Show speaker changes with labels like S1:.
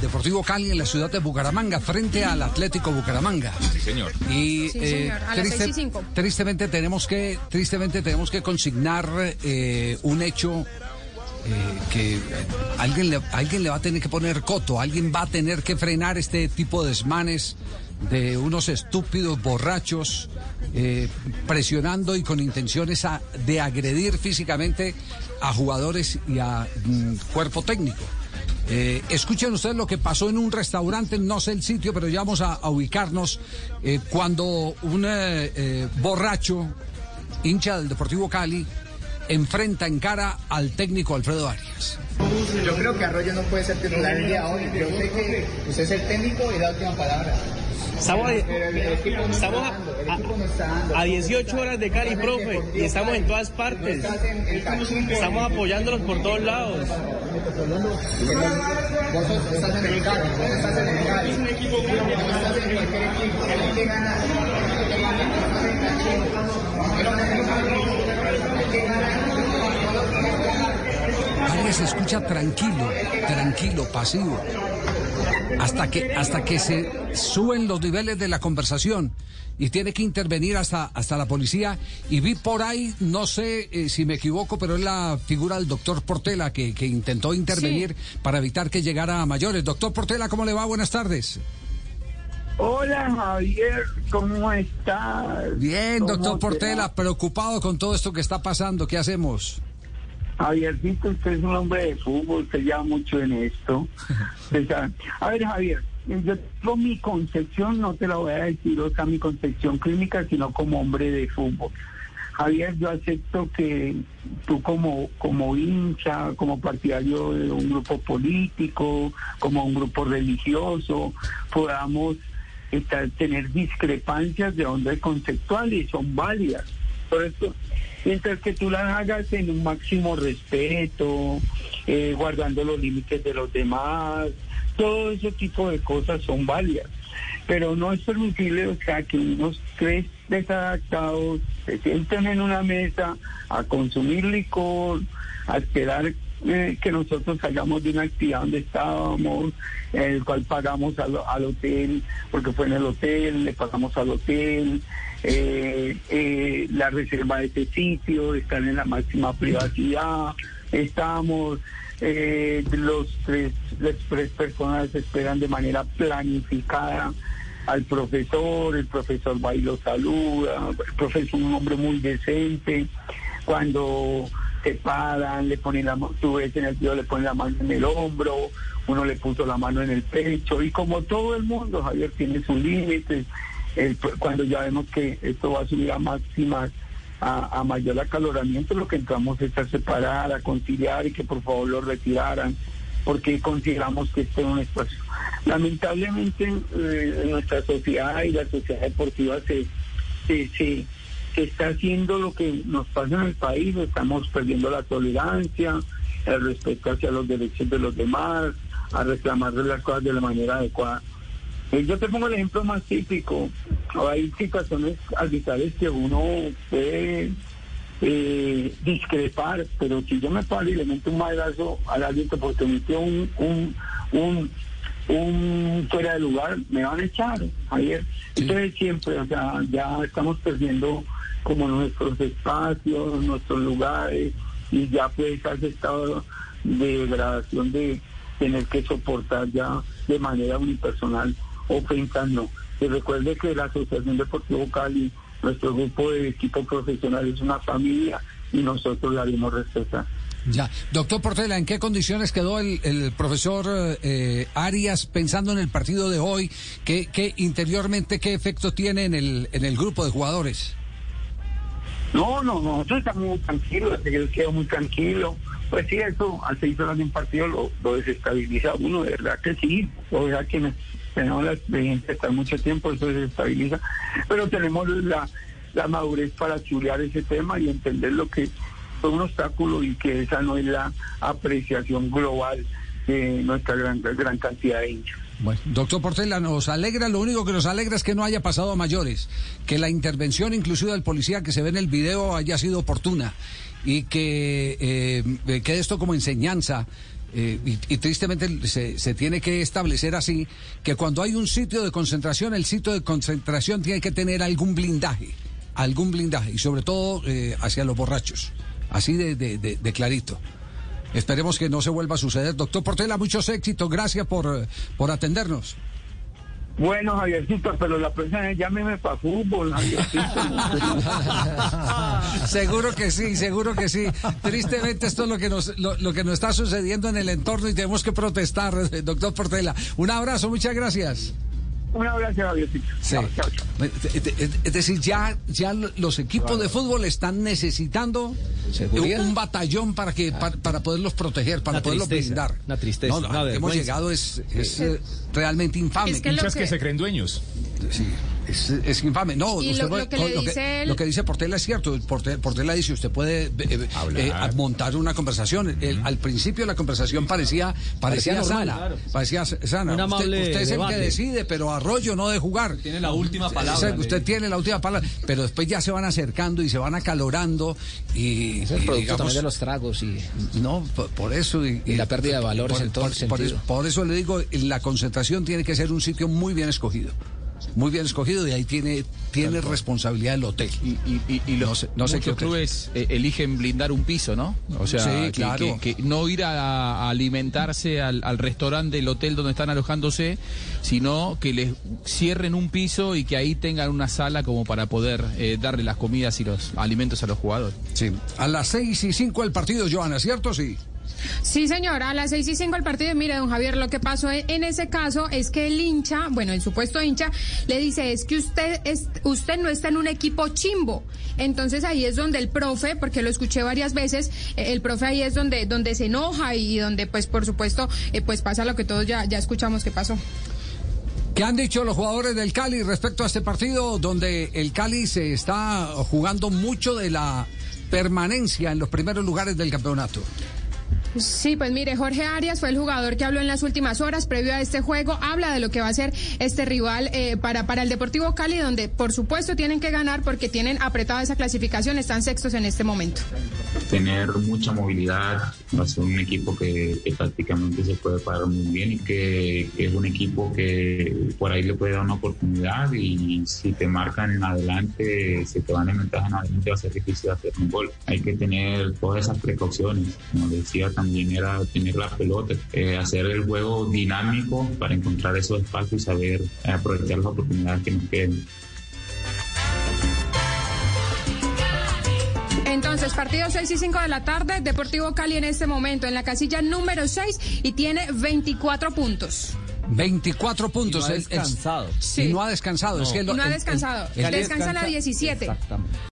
S1: del Deportivo Cali en la ciudad de Bucaramanga, frente al Atlético Bucaramanga.
S2: Sí, señor.
S1: Y,
S3: Sí,
S1: eh,
S3: señor, a las seis y cinco.
S1: tristemente tenemos que, tristemente tenemos que consignar eh, un hecho eh, que alguien le, alguien le va a tener que poner coto, alguien va a tener que frenar este tipo de desmanes de unos estúpidos borrachos eh, presionando y con intenciones a- de agredir físicamente a jugadores y a mm, cuerpo técnico. Eh, escuchen ustedes lo que pasó en un restaurante, no sé el sitio, pero ya vamos a, ubicarnos eh, cuando un eh, eh, borracho, hincha del Deportivo Cali, enfrenta en cara al técnico Alfredo Arias.
S4: Yo creo que Arroyo no puede ser titular el día hoy. Yo sé que usted es el técnico y la última palabra.
S5: Estamos, a,
S4: Pero el equipo no está
S5: estamos a-
S4: dando, el equipo no está dando.
S5: a 18 horas de Cali, profe, y estamos en todas partes. Estamos apoyándolos por todos lados.
S4: Vos sos- estás en el Cali, vos estás en el Cali. No estás en cualquier equipo. Hay que ganar.
S1: Arias se escucha tranquilo, tranquilo, pasivo, hasta que, hasta que se suben los niveles de la conversación y tiene que intervenir hasta, hasta la policía. Y vi por ahí, no sé eh, si me equivoco, pero es la figura del doctor Portela que, que intentó intervenir para evitar que llegara a mayores. Doctor Portela, ¿cómo le va? Buenas tardes.
S6: Hola Javier, ¿cómo estás?
S1: Bien,
S6: ¿Cómo
S1: doctor
S6: te
S1: Portela,
S6: va?
S1: preocupado con todo esto que está pasando. ¿Qué hacemos?
S6: Javiercito, usted es un hombre de fútbol, usted lleva mucho en esto. A ver, Javier, yo tengo mi concepción, no te la voy a decir, o sea, mi concepción clínica, sino como hombre de fútbol. Javier, yo acepto que tú como, como hincha, como partidario de un grupo político, como un grupo religioso, podamos estar, tener discrepancias de onda conceptual y son válidas. Por eso, mientras que tú las hagas en un máximo respeto, eh, guardando los límites de los demás, todo ese tipo de cosas son válidas. Pero no es permisible, o sea, que unos tres desadaptados se sienten en una mesa a consumir licor, a esperar eh, que nosotros salgamos de una actividad donde estábamos, en el cual pagamos al, al hotel, porque fue en el hotel, le pagamos al hotel, eh, eh, la reserva de ese sitio, estar en la máxima privacidad, estamos, eh, los tres, las tres personas esperan de manera planificada al profesor, el profesor va y lo saluda, el profesor es un hombre muy decente, cuando se paran, le ponen la mano, tú ves en el video, le ponen la mano en el hombro, uno le puso la mano en el pecho, y como todo el mundo, Javier tiene sus límites, cuando ya vemos que esto va a subir a máximas, a, mayor acaloramiento, lo que entramos es a separar, a conciliar y que por favor lo retiraran, porque consideramos que este es un espacio. Lamentablemente eh, nuestra sociedad y la sociedad deportiva se, se, se está haciendo lo que nos pasa en el país, estamos perdiendo la tolerancia, el respeto hacia los derechos de los demás, a reclamar las cosas de la manera adecuada. Eh, Yo te pongo el ejemplo más típico. Hay situaciones arbitrales que uno puede eh, discrepar, pero si yo me paro y le meto un madrazo al árbitro porque metió un, un, un, un fuera de lugar, me van a echar, ayer. Entonces siempre, o sea, ya estamos perdiendo como nuestros espacios, nuestros lugares, y ya pues has estado de degradación de tener que soportar ya de manera unipersonal ofensas no. Y recuerde que la Asociación Deportivo Cali, nuestro grupo de equipo profesional es una familia y nosotros la haremos respetar.
S1: Ya. Doctor Portela, ¿en qué condiciones quedó el, profesor eh, Arias pensando en el partido de hoy? ¿Qué, qué interiormente qué efecto tiene en el, en el grupo de jugadores?
S6: No, no, nosotros estamos muy tranquilos, él quedó muy tranquilo. Pues sí, eso al seis horas de un partido lo, desestabiliza uno, de verdad que sí. O sea, quienes tenemos la experiencia de estar mucho tiempo, eso desestabiliza. Pero tenemos la, la madurez para chulear ese tema y entender lo que fue un obstáculo y que esa no es la apreciación global de nuestra gran, gran cantidad de hinchas.
S1: Bueno, doctor Portela, nos alegra, lo único que nos alegra es que no haya pasado a mayores, que la intervención inclusive del policía que se ve en el video haya sido oportuna y que eh, quede esto como enseñanza eh, y, tristemente se, se, tiene que establecer así, que cuando hay un sitio de concentración, el sitio de concentración tiene que tener algún blindaje, algún blindaje, y sobre todo eh, hacia los borrachos, así de, de, de, clarito. Esperemos que no se vuelva a suceder. Doctor Portela, muchos éxitos, gracias por, por atendernos.
S6: Bueno, Javiercito, pero la persona llámeme para fútbol, Javiercito.
S1: seguro que sí, seguro que sí. Tristemente esto es lo que nos lo, que nos está sucediendo en el entorno y tenemos que protestar, doctor Portela. Un abrazo, muchas gracias.
S6: Un abrazo. Sí.
S1: Es decir, ya, ya los equipos de fútbol están necesitando un batallón para que para, poderlos proteger, para poderlos blindar.
S2: Una tristeza.
S1: No, hemos llegado es, es realmente infame. Es
S2: que, que... se creen dueños.
S1: Sí. Es, infame. No, usted lo, que lo, que, dice Portela es cierto. Portela, dice, usted puede eh, eh, eh, montar una conversación. Al principio la conversación parecía parecía, sana. Parecía sana. usted, es el que decide, pero Arroyo no de jugar.
S2: Tiene la última palabra.
S1: usted tiene la última palabra. Pero después ya se van acercando y se van acalorando. Y,
S2: es el producto también de los tragos. y
S1: No, por, eso.
S2: Y, la pérdida de valores en todo el sentido.
S1: por eso le digo, la concentración tiene que ser un sitio muy bien escogido muy bien escogido y ahí tiene, tiene responsabilidad el hotel.
S2: Y, los no sé, clubes eh, eligen blindar un piso, ¿no? O sea, que, no ir a, alimentarse al, restaurante del hotel donde están alojándose, sino que les cierren un piso y que ahí tengan una sala como para poder eh, darle las comidas y los alimentos a los jugadores.
S1: Sí, a las seis y cinco el partido, Joana, ¿cierto? Sí.
S3: Sí, señora, a las seis y cinco el partido. Mire, don Javier, lo que pasó en ese caso es que el hincha, bueno, el supuesto hincha, le dice, es que usted, usted no está en un equipo chimbo. Entonces ahí es donde el profe, porque lo escuché varias veces, eh, el profe ahí es donde, donde se enoja y donde, pues, por supuesto, eh, pues pasa lo que todos ya, ya escuchamos que pasó.
S1: ¿Qué han dicho los jugadores del Cali respecto a este partido donde el Cali se está jugando mucho de la permanencia en los primeros lugares del campeonato?
S3: Sí, pues mire, Jorge Arias fue el jugador que habló en las últimas horas previo a este juego, habla de lo que va a ser este rival eh, para, para el Deportivo Cali, donde por supuesto tienen que ganar porque tienen apretada esa clasificación, están sextos en este momento.
S7: Tener mucha movilidad, va a ser un equipo que, prácticamente se puede parar muy bien y que, es un equipo que por ahí le puede dar una oportunidad y si te marcan en adelante, si te van en ventaja en adelante va a ser difícil hacer un gol. Hay que tener todas esas precauciones, como decía también era tener la pelota, eh, hacer el juego dinámico para encontrar esos espacios y saber eh, aprovechar las oportunidades que nos queden.
S3: Entonces, partido 6 y 5 de la tarde, Deportivo Cali en este momento en la casilla número 6 y tiene 24 puntos.
S1: 24 puntos.
S2: Y no ha descansado.
S3: sí.
S1: Y no ha descansado.
S3: no ha descansado. Descansa la 17. Exactamente.